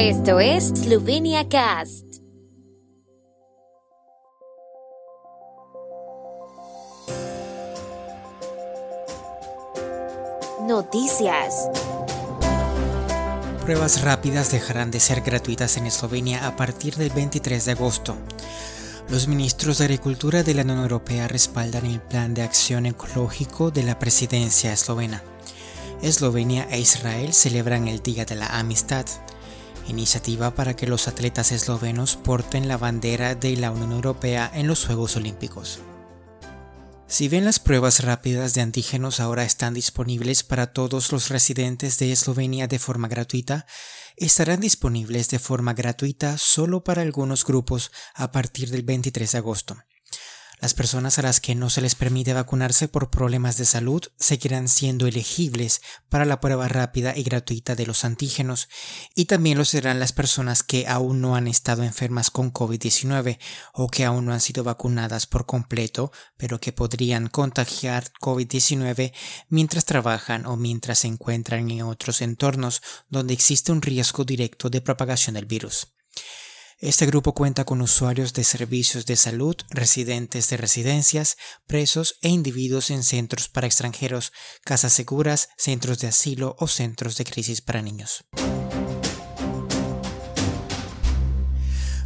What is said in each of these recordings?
Esto es Slovenia Cast. Noticias. Pruebas rápidas dejarán de ser gratuitas en Eslovenia a partir del 23 de agosto. Los ministros de Agricultura de la Unión Europea respaldan el plan de acción ecológico de la presidencia eslovena. Eslovenia e Israel celebran el Día de la Amistad, iniciativa para que los atletas eslovenos porten la bandera de la Unión Europea en los Juegos Olímpicos. Si bien las pruebas rápidas de antígenos ahora están disponibles para todos los residentes de Eslovenia de forma gratuita, estarán disponibles de forma gratuita solo para algunos grupos a partir del 23 de agosto. Las personas a las que no se les permite vacunarse por problemas de salud seguirán siendo elegibles para la prueba rápida y gratuita de los antígenos y también lo serán las personas que aún no han estado enfermas con COVID-19 o que aún no han sido vacunadas por completo pero que podrían contagiar COVID-19 mientras trabajan o mientras se encuentran en otros entornos donde existe un riesgo directo de propagación del virus. Este grupo cuenta con usuarios de servicios de salud, residentes de residencias, presos e individuos en centros para extranjeros, casas seguras, centros de asilo o centros de crisis para niños.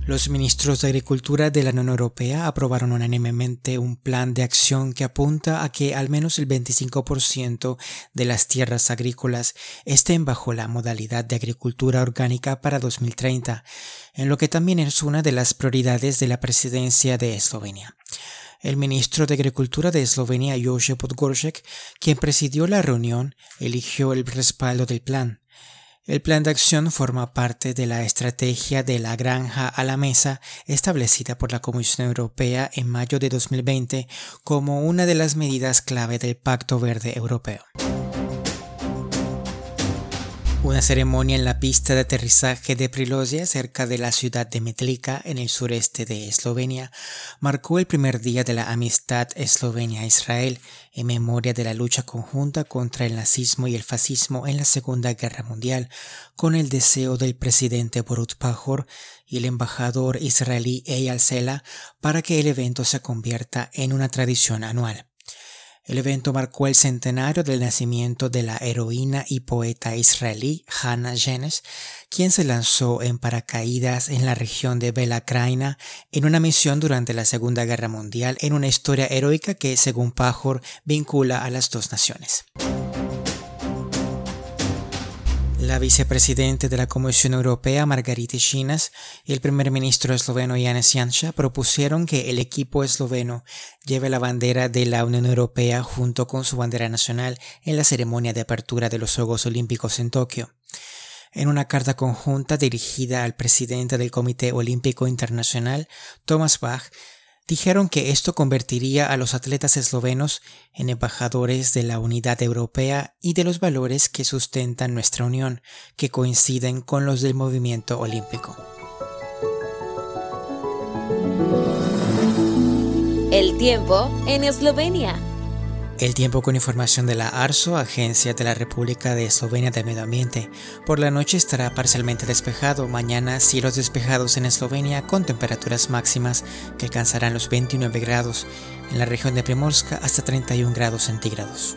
Los ministros de Agricultura de la Unión Europea aprobaron unánimemente un plan de acción que apunta a que al menos el 25% de las tierras agrícolas estén bajo la modalidad de agricultura orgánica para 2030, en lo que también es una de las prioridades de la presidencia de Eslovenia. El ministro de Agricultura de Eslovenia, Jože Podgoršek, quien presidió la reunión, eligió el respaldo del plan. El plan de acción forma parte de la estrategia de la granja a la mesa establecida por la Comisión Europea en mayo de 2020 como una de las medidas clave del Pacto Verde Europeo. Una ceremonia en la pista de aterrizaje de Prilosia, cerca de la ciudad de Metlika, en el sureste de Eslovenia, marcó el primer día de la amistad Eslovenia-Israel en memoria de la lucha conjunta contra el nazismo y el fascismo en la Segunda Guerra Mundial, con el deseo del presidente Borut Pajor y el embajador israelí Eyal Sela para que el evento se convierta en una tradición anual. El evento marcó el centenario del nacimiento de la heroína y poeta israelí Hannah Jenes, quien se lanzó en paracaídas en la región de Belakraina en una misión durante la Segunda Guerra Mundial en una historia heroica que, según Pajor, vincula a las dos naciones. La vicepresidente de la Comisión Europea, Margarita Chinas, y el primer ministro esloveno Janez Janša propusieron que el equipo esloveno lleve la bandera de la Unión Europea junto con su bandera nacional en la ceremonia de apertura de los Juegos Olímpicos en Tokio. En una carta conjunta dirigida al presidente del Comité Olímpico Internacional, Thomas Bach, dijeron que esto convertiría a los atletas eslovenos en embajadores de la unidad europea y de los valores que sustentan nuestra unión, que coinciden con los del movimiento olímpico. El tiempo en Eslovenia. El tiempo con información de la ARSO, Agencia de la República de Eslovenia del Medio Ambiente. Por la noche estará parcialmente despejado. Mañana cielos despejados en Eslovenia con temperaturas máximas que alcanzarán los 29 grados. En la región de Primorska hasta 31 grados centígrados.